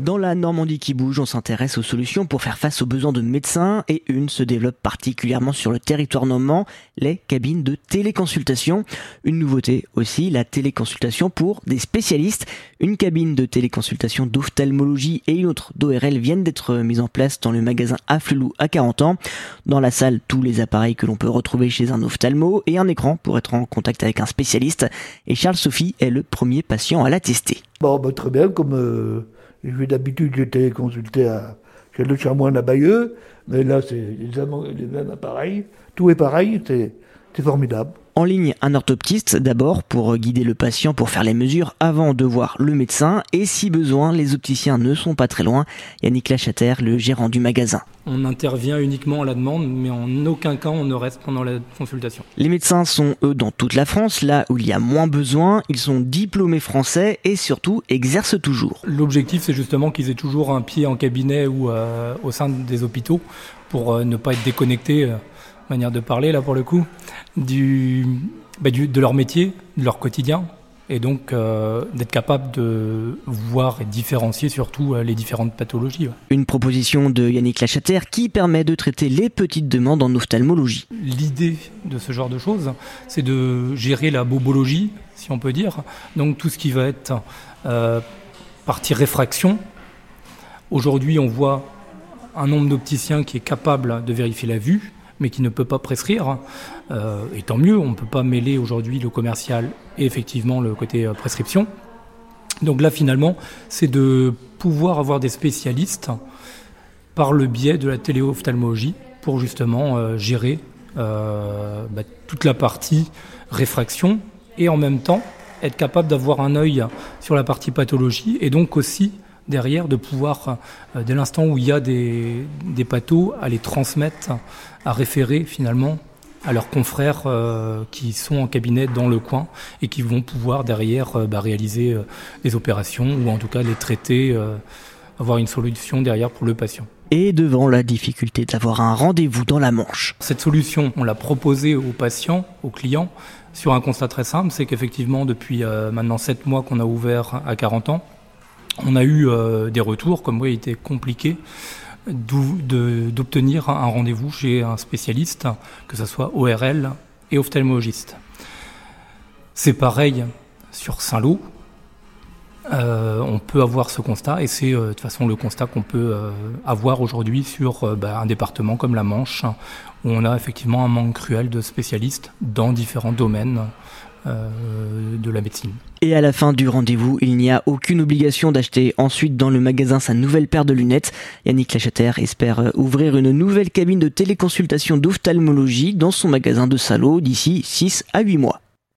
Dans la Normandie qui bouge, on s'intéresse aux solutions pour faire face aux besoins de médecins et une se développe particulièrement sur le territoire normand, les cabines de téléconsultation. Une nouveauté aussi, la téléconsultation pour des spécialistes. Une cabine de téléconsultation d'ophtalmologie et une autre d'ORL viennent d'être mises en place dans le magasin Afflelou à 40 ans. Dans la salle, tous les appareils que l'on peut retrouver chez un ophtalmo et un écran pour être en contact avec un spécialiste. Et Charles Sophie est le premier patient à la tester. Bon, bah, très bien, comme... Euh, D'habitude, j'étais consulté à, chez le Charmoine à Bayeux, mais là, c'est les, mêmes appareils. Tout est pareil, c'est formidable. En ligne, un orthoptiste d'abord pour guider le patient pour faire les mesures avant de voir le médecin et si besoin, les opticiens ne sont pas très loin. Yannick Lachater, le gérant du magasin. On intervient uniquement à la demande, mais en aucun cas on ne reste pendant la consultation. Les médecins sont eux dans toute la France, là où il y a moins besoin. Ils sont diplômés français et surtout exercent toujours. L'objectif c'est justement qu'ils aient toujours un pied en cabinet ou euh, au sein des hôpitaux pour euh, ne pas être déconnectés. Euh, manière de parler là pour le coup, du, bah, du de leur métier, de leur quotidien, et donc euh, d'être capable de voir et différencier surtout euh, les différentes pathologies. Une proposition de Yannick Lachater qui permet de traiter les petites demandes en ophtalmologie. L'idée de ce genre de choses, c'est de gérer la bobologie, si on peut dire, donc tout ce qui va être euh, partie réfraction. Aujourd'hui, on voit un nombre d'opticiens qui est capable de vérifier la vue, mais qui ne peut pas prescrire. Euh, et tant mieux, on ne peut pas mêler aujourd'hui le commercial et effectivement le côté euh, prescription. Donc là, finalement, c'est de pouvoir avoir des spécialistes par le biais de la téléophtalmologie pour justement euh, gérer bah, toute la partie réfraction et en même temps être capable d'avoir un œil sur la partie pathologie et donc aussi derrière de pouvoir, euh, dès l'instant où il y a des, des pathos, à les transmettre, à référer finalement à leurs confrères euh, qui sont en cabinet dans le coin et qui vont pouvoir derrière euh, bah, réaliser des opérations ou en tout cas les traiter, avoir une solution derrière pour le patient. Et devant la difficulté d'avoir un rendez-vous dans la Manche. Cette solution, on l'a proposée aux patients, aux clients, sur un constat très simple, c'est qu'effectivement depuis maintenant 7 mois qu'on a ouvert à 40 ans, on a eu euh, des retours comme quoi il était compliqué d'obtenir un rendez-vous chez un spécialiste, que ce soit ORL et ophtalmologiste. C'est pareil sur Saint-Lô. Euh, on peut avoir ce constat et c'est euh, de toute façon le constat qu'on peut avoir aujourd'hui sur bah, un département comme la Manche où on a effectivement un manque cruel de spécialistes dans différents domaines euh, de la médecine. Et à la fin du rendez-vous, il n'y a aucune obligation d'acheter ensuite dans le magasin sa nouvelle paire de lunettes. Yannick Lachater espère euh, ouvrir une nouvelle cabine de téléconsultation d'ophtalmologie dans son magasin de Salaud d'ici 6 à 8 mois.